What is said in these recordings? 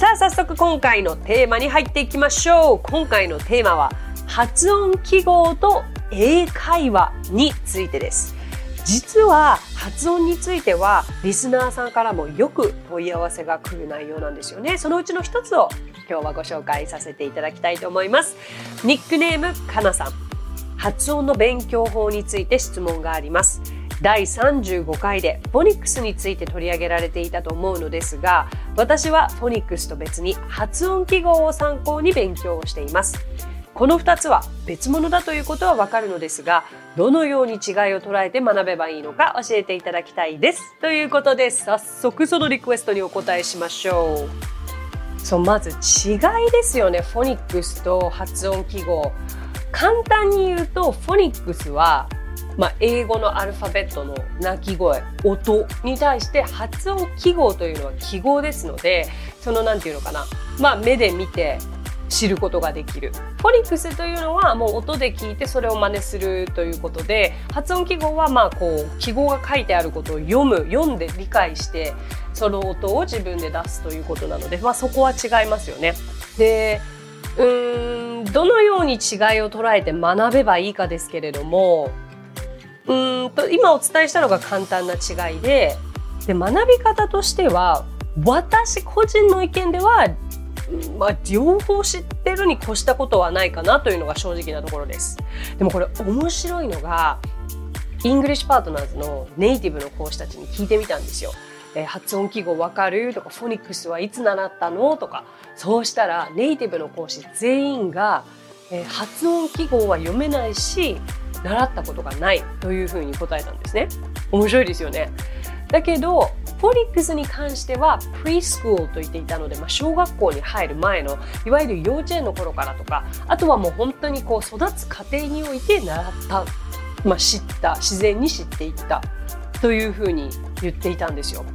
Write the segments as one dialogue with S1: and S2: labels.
S1: さあ、早速今回のテーマに入っていきましょう。今回のテーマは発音記号と英会話についてです。実は発音についてはリスナーさんからもよく問い合わせが来る内容なんですよねそのうちの一つを今日はご紹介させていただきたいと思いますニックネームかなさん発音の勉強法について質問があります第35回でフォニックスについて取り上げられていたと思うのですが私はフォニックスと別に発音記号を参考に勉強をしています。この2つは別物だということはわかるのですがどのように違いを捉えて学べばいいのか教えていただきたいです。ということで早速そのリクエストにお答えしましょう。そうまず違いですよね。フォニックスと発音記号。簡単に言うとフォニックスはまあ、英語のアルファベットの鳴き声音に対して発音記号というのは記号ですのでその何て言うのかな、まあ、目で見て知ることができる。フォニックスというのはもう音で聞いてそれを真似するということで発音記号はまあこう記号が書いてあることを読む読んで理解してその音を自分で出すということなので、まあ、そこは違いますよね。でうーんどのように違いを捉えて学べばいいかですけれどもうんと今お伝えしたのが簡単な違いでで学び方としては私個人の意見ではまあ、両方知ってるに越したことはないかなというのが正直なところです。でもこれ面白いのが、イングリッシュパートナーズのネイティブの講師たちに聞いてみたんですよ。えー、発音記号わかるとか、フォニックスはいつ習ったのとか、そうしたらネイティブの講師全員が、えー、発音記号は読めないし、習ったことがないというふうに答えたんですね。面白いですよね。だけど、フォニックスに関してはプリスクールと言っていたので、まあ、小学校に入る前のいわゆる幼稚園の頃からとかあとはもう本当にこう育つ過程において習った、まあ、知った自然に知っていったというふうに言っていたんですよ。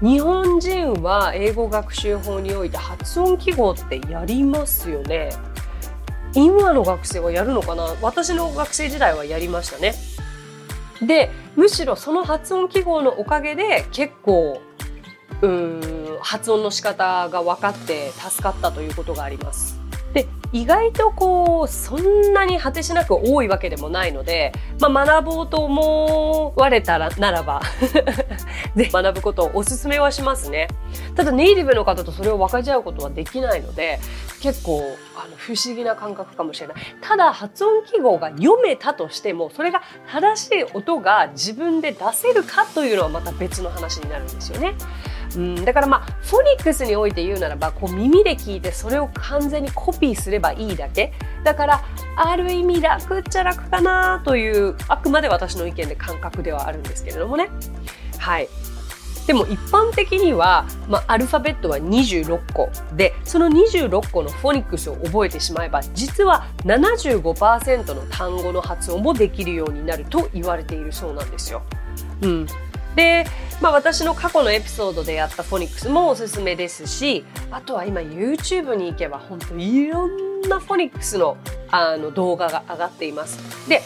S1: 日本人は英語学習法において発音記号ってやりますよね。今の学生はやるのかな？私の学生時代はやりましたね。でむしろその発音記号のおかげで結構うん発音の仕方が分かって助かったということがあります。意外とこうそんなに果てしなく多いわけでもないので、まあ、学ぼうと思われたらならば で学ぶことをお勧めはしますね。ただネイティブの方とそれを分かち合うことはできないので結構あの不思議な感覚かもしれない。ただ発音記号が読めたとしてもそれが正しい音が自分で出せるかというのはまた別の話になるんですよね。うん、だからまあフォニックスにおいて言うならばこう耳で聞いてそれを完全にコピーすればいいだけ。だからある意味楽っちゃ楽かなというあくまで私の意見で感覚ではあるんですけれどもね。はい。でも一般的には、まあ、アルファベットは26個でその26個のフォニックスを覚えてしまえば実は75%の単語の発音もできるようになると言われているそうなんですよ。うん、で、まあ、私の過去のエピソードでやったフォニックスもおすすめですしあとは今 YouTube に行けば本当いろんなフォニックスのあの動画が上がっています。で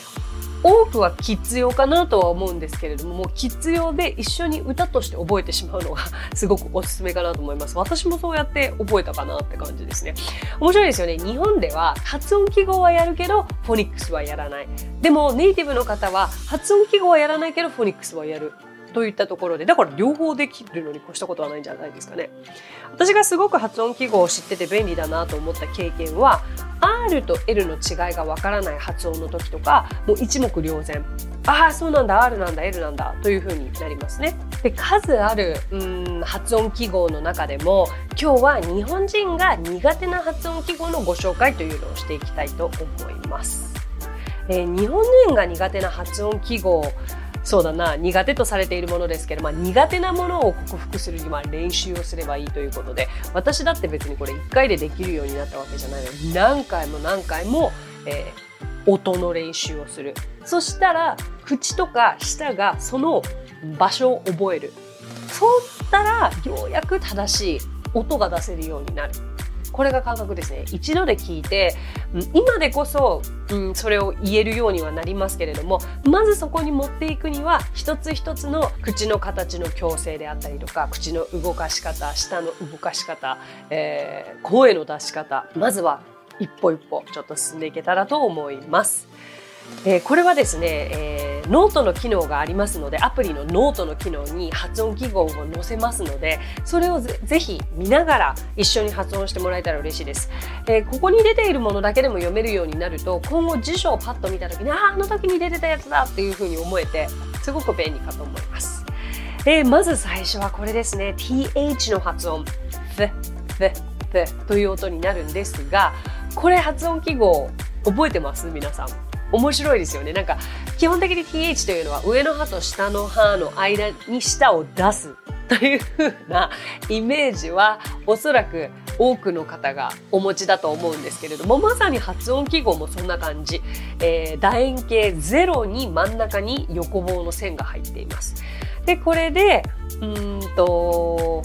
S1: 多くはキッズ用かなとは思うんですけれどももうキッズ用で一緒に歌として覚えてしまうのが すごくおすすめかなと思います。私もそうやって覚えたかなって感じですね。面白いですよね。日本では発音記号はやるけどフォニックスはやらない。でもネイティブの方は発音記号はやらないけどフォニックスはやる。といったところでだから両方できるのに越したことはないんじゃないですかね。私がすごく発音記号を知ってて便利だなと思った経験は R と L の違いがわからない発音の時とかもう一目瞭然。ああそうなんだ R なんだ L なんだというふうになりますね。で数あるうん発音記号の中でも今日は日本人が苦手な発音記号のご紹介というのをしていきたいと思います、えー、日本人が苦手な発音記号そうだな、苦手とされているものですけど、まあ、苦手なものを克服するには練習をすればいいということで、私だって別にこれ1回でできるようになったわけじゃないので、何回も何回も、えー、音の練習をする。そしたら、口とか舌がその場所を覚える。そうしたら、ようやく正しい音が出せるようになる。これが感覚ですね。一度で聞いて、今でこそ、うん、それを言えるようにはなりますけれども、まずそこに持っていくには、一つ一つの口の形の矯正であったりとか、口の動かし方、舌の動かし方、えー、声の出し方、まずは一歩一歩ちょっと進んでいけたらと思います。えー、これはですね、えー、ノートの機能がありますのでアプリのノートの機能に発音記号を載せますのでそれをぜひ見ながら一緒に発音してもらえたら嬉しいです、えー、ここに出ているものだけでも読めるようになると今後辞書をパッと見た時にああの時に出てたやつだっていうふうに思えてすごく便利かと思います、えまず最初はこれですね。Th の発音。th th th という音になるんですがこれ発音記号覚えてます？皆さん。面白いですよね。なんか、基本的に th というのは上の歯と下の歯の間に舌を出す というふうなイメージはおそらく多くの方がお持ちだと思うんですけれども、まさに発音記号もそんな感じ。えー、楕円形0に真ん中に横棒の線が入っています。で、これで、うんと、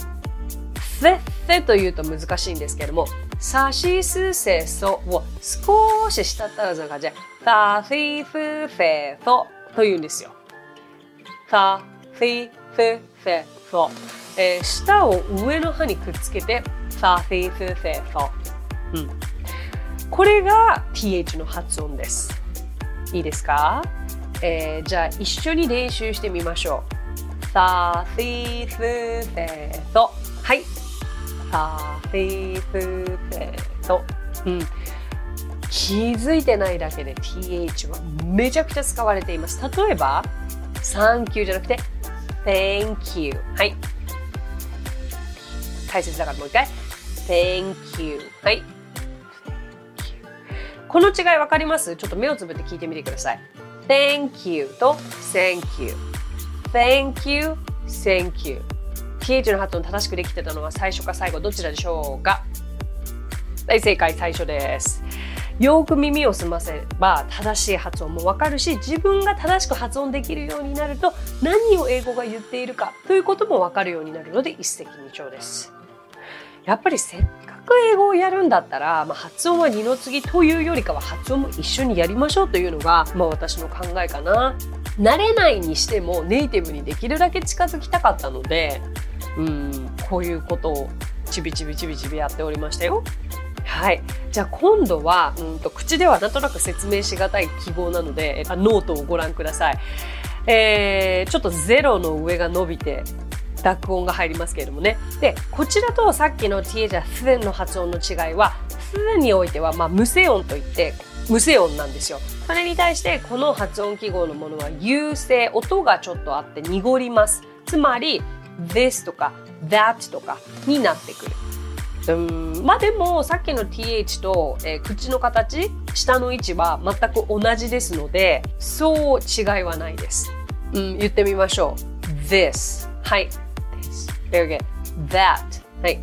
S1: せせというと難しいんですけれども、さしすせそを少し下ったら感じで、さしすせそというんですよ。さしすせそ。えー、下を上の歯にくっつけて、さしすせそ。うん。これが th の発音です。いいですか、えー、じゃあ一緒に練習してみましょう。さしすせそ。はい。サフィフテト。うん。気づいてないだけで th はめちゃくちゃ使われています。例えば、Thank you じゃなくて Thank you。はい。大切だからもう一回。Thank you。はい。この違いわかります？ちょっと目をつぶって聞いてみてください。Thank you と Thank you。Thank you, Thank you。TH の発音正しくできてたのは最初か最後どちらでしょうか？大正解最初です。よく耳を澄ませば正しい発音もわかるし自分が正しく発音できるようになると何を英語が言っているかということもわかるようになるので一石二鳥です。やっぱりせっかく英語をやるんだったら、まあ、発音は二の次というよりかは発音も一緒にやりましょうというのが、まあ、私の考えかな。慣れないにしてもネイティブにできるだけ近づきたかったのでうんこういうことをちびちびちびちびやっておりましたよ。はい。じゃあ今度は、うんと口ではなんとなく説明しがたい記号なので、ノートをご覧ください。えー、ちょっとゼロの上が伸びて、濁音が入りますけれどもね。で、こちらとさっきの t じゃスデンの発音の違いは、スデンにおいては、まあ、無声音といって、無声音なんですよ。それに対して、この発音記号のものは優勢、音がちょっとあって濁ります。つまり、this とか that とかになってくる。うんまあでもさっきの th と、えー、口の形下の位置は全く同じですのでそう違いはないです。うん、言ってみましょう。this はい。this very good that はい。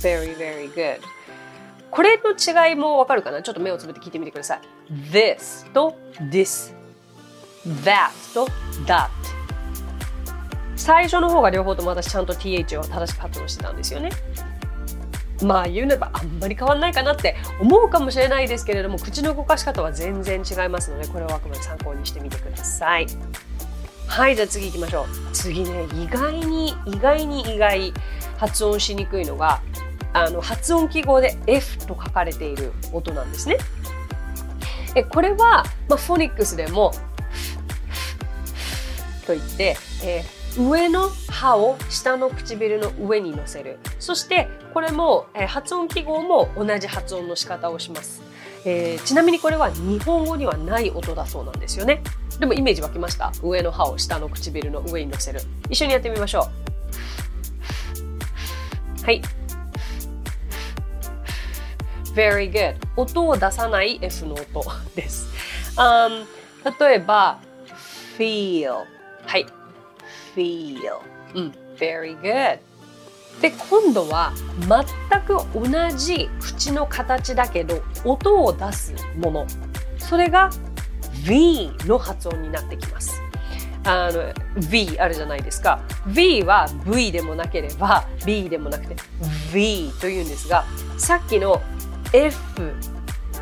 S1: very very good これの違いもわかるかな？ちょっと目をつぶって聞いてみてください。this と this that と that 最初の方が両方とも私ちゃんと TH を正しく発音してたんですよね。まあ言うなればあんまり変わんないかなって思うかもしれないですけれども口の動かし方は全然違いますのでこれをあくまで参考にしてみてください。はいじゃあ次行きましょう。次ね意外に意外に意外発音しにくいのがあの発音記号で F と書かれている音なんですね。えこれは、まあ、フォニックスでもと言って、えー上の歯を下の唇の上に乗せる。そしてこれも、えー、発音記号も同じ発音の仕方をします、えー、ちなみにこれは日本語にはない音だそうなんですよね。でもイメージ湧きました。上の歯を下の唇の上に乗せる。一緒にやってみましょう。はい。Very good 音を出さない F の音です、um, 例えば feel はい。Feel. うん very good. で今度は全く同じ口の形だけど音を出すもの。それが V の発音になってきます。あの V あるじゃないですか。V は V でもなければ B でもなくて V というんですがさっきの F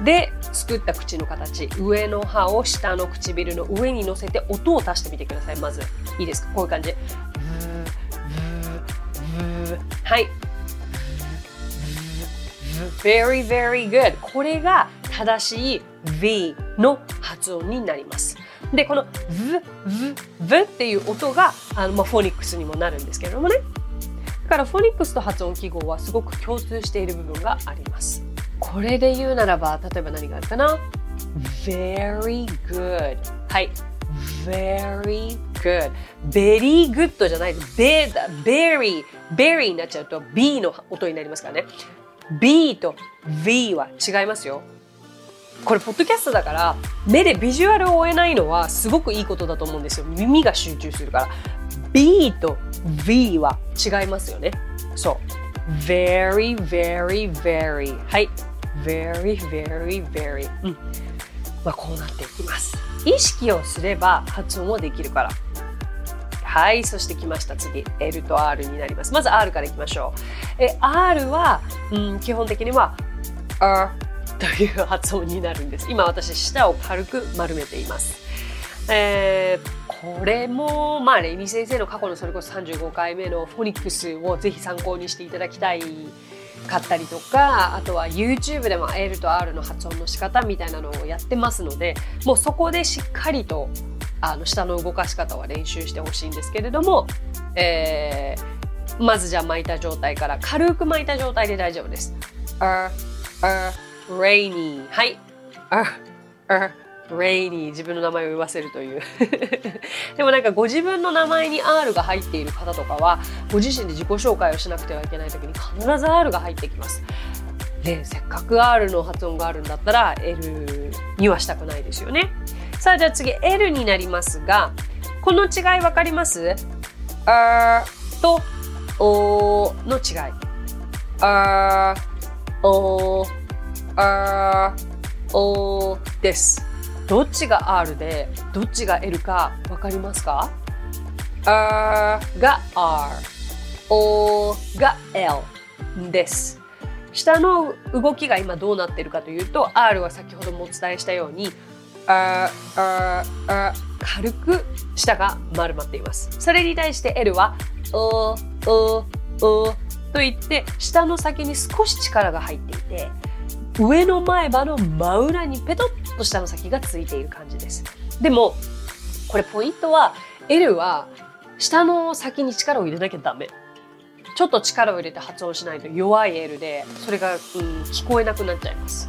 S1: で作った口の形上の歯を下の唇の上に乗せて音を出してみてくださいまず。いいですか？こういう感じ。はい。Very very good. これが正しい V の発音になります。でこの V, V, V っていう音があの、まあ、フォニックスにもなるんですけれどもね。だからフォニックスと発音記号はすごく共通している部分があります。これで言うならば例えば何があるかな？Very good. はい。Very good. Very good じゃないです。Very Very になっちゃうと B の音になりますからね。B と V は違いますよ。これポッドキャストだから目でビジュアルを追えないのはすごくいいことだと思うんですよ。耳が集中するから。B と V は違いますよね。そう very very very. はい。Very very very. うん。まあこうなっていきます。意識をすれば発音もできるから。はいそして来ました。次。L と R になります。まず R からいきましょう。え R は、うん、基本的には R という発音になるんです。今私舌を軽く丸めています。えー、これもまあレイミ先生の過去のそれこそ35回目のフォニックスをぜひ参考にしていただきたいかったりとかあとは YouTube でも L と R の発音の仕方みたいなのをやってますのでもうそこでしっかりとあの下の動かし方は練習してほしいんですけれども、えー、まずじゃあ巻いた状態から軽く巻いた状態で大丈夫です。Uh, uh, rainy はい。Uh, uh, rainy 自分の名前を言わせるという。でもなんかご自分の名前に R が入っている方とかはご自身で自己紹介をしなくてはいけない時に必ず R が入ってきます。でせっかく R の発音があるんだったら L にはしたくないですよね。さあじゃあ次 L になりますがこの違い分かります？あとおの違い。あおあおです。どっちが R でどっちが L か分かりますか ?R が R、O が L です。下の動きが今どうなっているかというと R は先ほどもお伝えしたように R、R、R 軽く下が丸まっています。それに対して L は O、O、O といって下の先に少し力が入っていて上の前歯の真裏にペトッと下の先がついている感じです。でも、これポイントは、L は下の先に力を入れなきゃダメ。ちょっと力を入れて発音しないと弱い L で、それが、うん、聞こえなくなっちゃいます。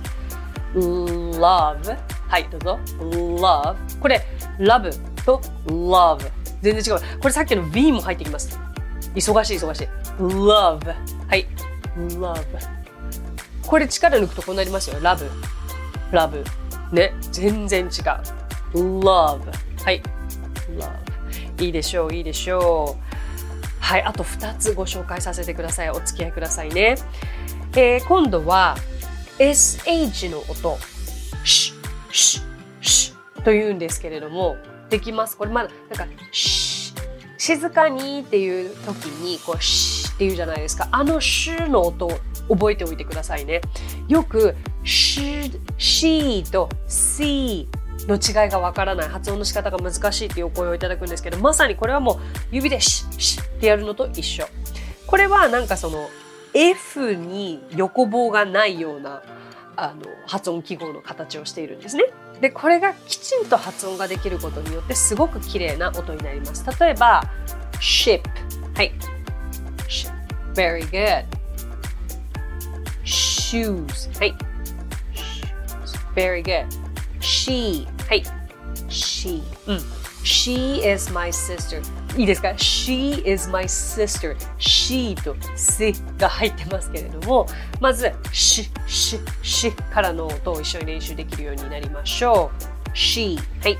S1: love はい、どうぞ。love これ、love と love 全然違う。これさっきの V も入ってきます。忙しい忙しい。love はい。love これ力抜くとこうなりますよ。love love ね、全然違う。love。はい。love。いいでしょう、いいでしょう。はい、あと2つご紹介させてください。お付き合いくださいね。えー、今度は SH の音。シュ、シュ、シュと言うんですけれども、できますこれまだ、なんか、シュ静かにっていう時に、こう、シュって言うじゃないですか。あのシュの音を覚えておいてくださいね。よく、し、しと c の違いがわからない、発音の仕方が難しいっていうお声をいただくんですけど、まさにこれはもう指でし、しってやるのと一緒。これはなんかその F に横棒がないようなあの発音記号の形をしているんですね。で、これがきちんと発音ができることによってすごく綺麗な音になります。例えば、ship。はい。Very good. shoes。はい。Very good. She. はい。She. うん。She is my sister. いいですか ?She is my sister. She と s が入ってますけれども、まず、し、し、しからの音を一緒に練習できるようになりましょう。She. はい。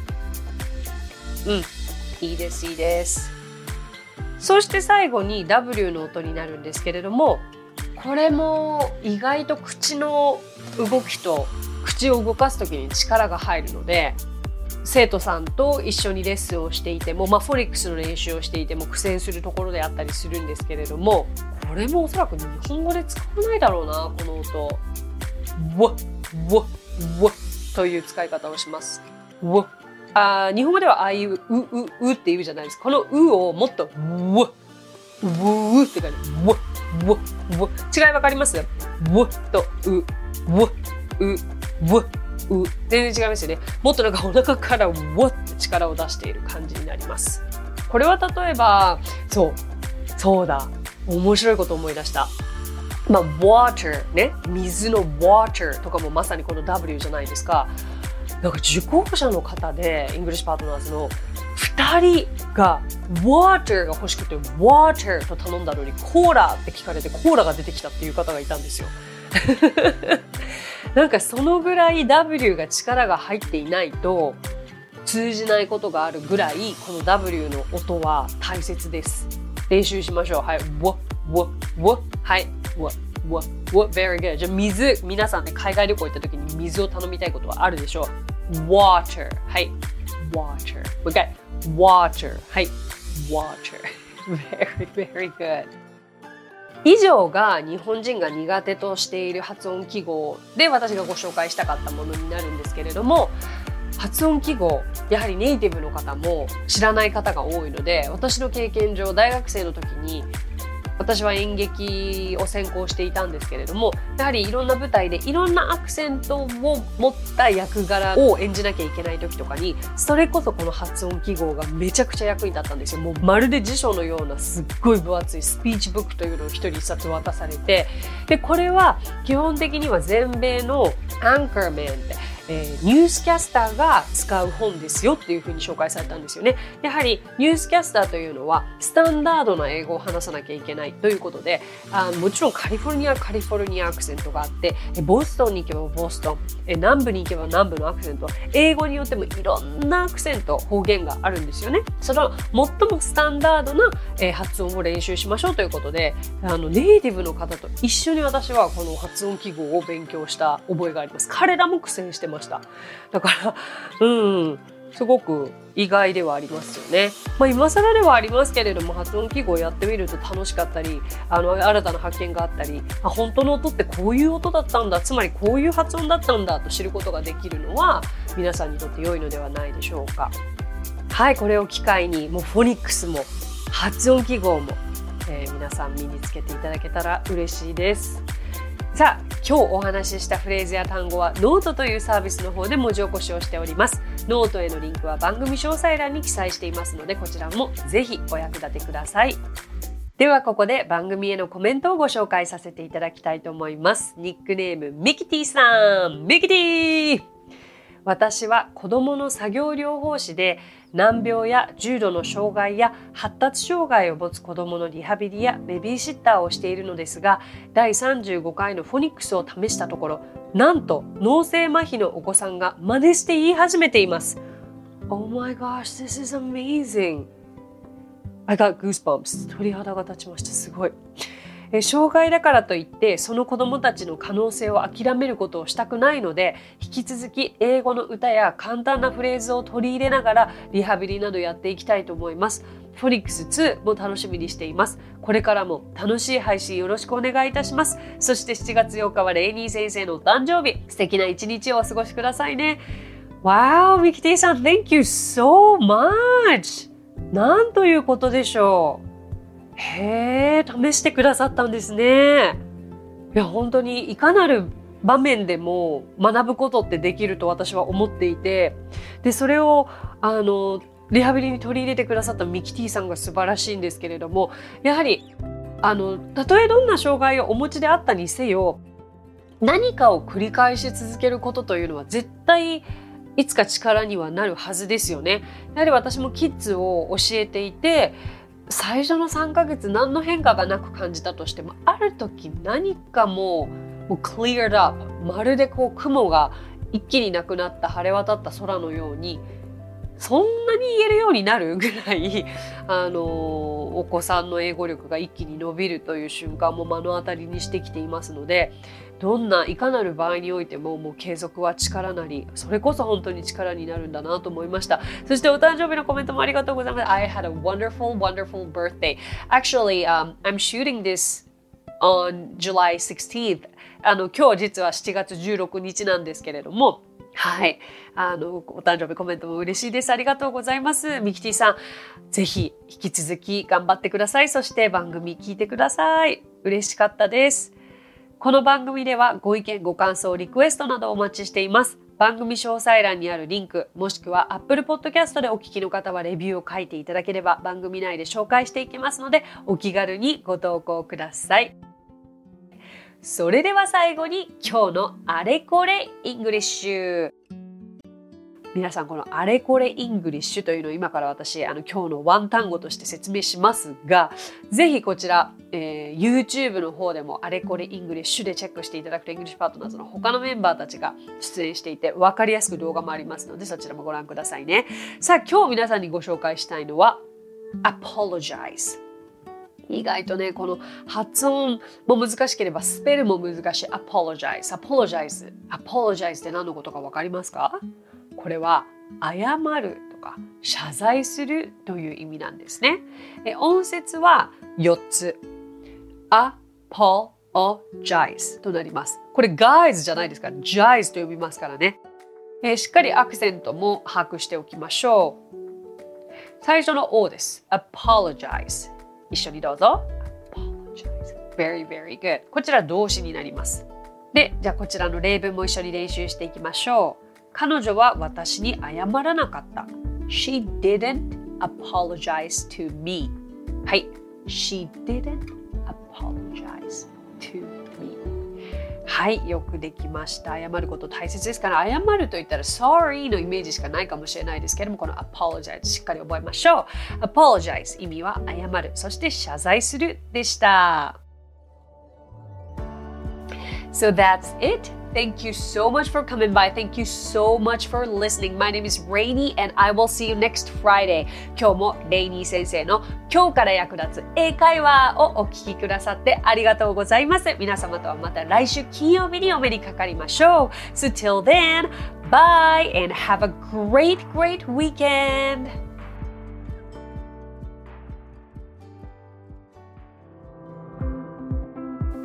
S1: うん、いいですいいです。そして最後に W の音になるんですけれどもこれも意外と口の動きと口を動かす時に力が入るので生徒さんと一緒にレッスンをしていても、まあ、フォニックスの練習をしていても苦戦するところであったりするんですけれどもこれもおそらく日本語で使わないだろうなこの音。わわわという使い方をします。わあ日本語ではああいううううって言うじゃないですか。このうをもっとうううって感じ。わわわ違いわかります？わとうわうわう全然違いますよね。もっとなんかお腹からわって力を出している感じになります。これは例えば、そう、そうだ。面白いこと思い出した。まあ、water ね。水の water とかもまさにこの W じゃないですか。なんか受講者の方で、イングリッシュパートナーズの2人が water が欲しくて water と頼んだのにコーラって聞かれてコーラが出てきたっていう方がいたんですよ。なんかそのぐらい W が力が入っていないと通じないことがあるぐらいこの W の音は大切です。練習しましょう。はい。わ、わ、わ。はい。わ、わ、わ。very good. じゃあ水、皆さんね、海外旅行行った時に水を頼みたいことはあるでしょう。Water. はい。water. We got water. はい。water. very, very good. 以上が日本人が苦手としている発音記号で私がご紹介したかったものになるんですけれども発音記号やはりネイティブの方も知らない方が多いので私の経験上大学生の時に私は演劇を専攻していたんですけれどもやはりいろんな舞台でいろんなアクセントを持った役柄を演じなきゃいけない時とかにそれこそこの発音記号がめちゃくちゃ役に立ったんですよ。もうまるで辞書のようなすっごい分厚いスピーチブックというのを一人一冊渡されてでこれは基本的には全米のアンカーメンってえー、ニュースキャスターが使う本ですよっていうふうに紹介されたんですよね。やはりニュースキャスターというのはスタンダードな英語を話さなきゃいけないということであもちろんカリフォルニアカリフォルニアアクセントがあってボストンに行けばボストン南部に行けば南部のアクセント英語によってもいろんなアクセント方言があるんですよね。その最もスタンダードな、えー、発音を練習しましょうということであのネイティブの方と一緒に私はこの発音記号を勉強した覚えがあります。彼らも苦戦してまました。だから、うん、すごく意外ではありますよね。まあ、今更ではありますけれども、発音記号やってみると楽しかったり、あの、新たな発見があったり、あ、本当の音ってこういう音だったんだ、つまりこういう発音だったんだと知ることができるのは、皆さんにとって良いのではないでしょうか。はい、これを機会に、もうフォニックスも、発音記号も、えー、皆さん身につけていただけたら嬉しいです。さあ今日お話ししたフレーズや単語はノートというサービスの方で文字起こしをしております。ノートへのリンクは番組詳細欄に記載していますのでこちらもぜひお役立てください。ではここで番組へのコメントをご紹介させていただきたいと思います。ニックネームミキティさん。ミキティ私は子供の作業療法士で難病や重度の障害や発達障害を持つ子どものリハビリやベビーシッターをしているのですが第35回のフォニックスを試したところなんと脳性麻痺のお子さんが真似して言い始めています Oh my gosh, this is amazing! I got goosebumps. 鳥肌が立ちました。すごい。え障害だからといってその子どもたちの可能性を諦めることをしたくないので引き続き英語の歌や簡単なフレーズを取り入れながらリハビリなどやっていきたいと思います。フォニックス2も楽しみにしています。これからも楽しい配信よろしくお願いいたします。そして7月8日はレイニー先生のお誕生日。素敵な一日をお過ごしくださいね。Wow, ミキティさん、Thank you so much! なんということでしょう。へえ、試してくださったんですね。いや、本当にいかなる場面でも学ぶことってできると私は思っていて、で、それを、あの、リハビリに取り入れてくださったミキティさんが素晴らしいんですけれども、やはり、あの、たとえどんな障害をお持ちであったにせよ、何かを繰り返し続けることというのは絶対いつか力にはなるはずですよね。やはり私もキッズを教えていて、最初の3ヶ月何の変化がなく感じたとしてもある時何かもうもう cleared up まるでこう雲が一気になくなった晴れ渡った空のようにそんなに言えるようになるぐらい あのお子さんの英語力が一気に伸びるという瞬間も目の当たりにしてきていますのでどんないかなる場合においてももう継続は力なりそれこそ本当に力になるんだなと思いましたそしてお誕生日のコメントもありがとうございます I had a wonderful wonderful birthday actually、um, I'm shooting this on July 16th あの今日実は7月16日なんですけれどもはい。あの、お誕生日コメントも嬉しいです。ありがとうございます。ミキティさん、ぜひ引き続き頑張ってください。そして番組聞いてください。嬉しかったです。この番組ではご意見、ご感想、リクエストなどお待ちしています。番組詳細欄にあるリンク、もしくは Apple Podcast でお聞きの方はレビューを書いていただければ番組内で紹介していきますので、お気軽にご投稿ください。それでは最後に今日のあれこれイングリッシュ。皆さんこのあれこれイングリッシュというのを今から私あの今日の one 単語として説明しますがぜひこちら、えー、YouTube の方でもあれこれイングリッシュでチェックしていただくとイングリッシュパートナーズの他のメンバーたちが出演していて分かりやすく動画もありますのでそちらもご覧くださいね。さあ今日皆さんにご紹介したいのは Apologize 意外とね、この発音も難しければスペルも難しい。apologize, apologize, apologize って何のことか分かりますか？これは謝るとか謝罪するという意味なんですね。え音節は4つ。apologize となります。これ guys じゃないですか。jize と呼びますからね。えしっかりアクセントも把握しておきましょう。最初の O です。apologize 一緒にどうぞ。Very, very good. こちら動詞になります。で、じゃあこちらの例文も一緒に練習していきましょう。彼女は私に謝らなかった。She didn't apologize to me. はい。She didn't apologize to me. はい、よくできました。謝ること大切ですから、謝ると言ったら sorry のイメージしかないかもしれないですけども、この apologize しっかり覚えましょう。apologize 意味は謝る、そして謝罪するでした。So that's it. Thank you so much for coming by. Thank you so much for listening. My name is Rainy and I will see you next Friday. 今日もレイニー先生の今日から役立つ英会話をお聞きくださってありがとうございます。皆様とはまた来週金曜日にお目にかかりましょう。So till then, bye and have a great, great weekend.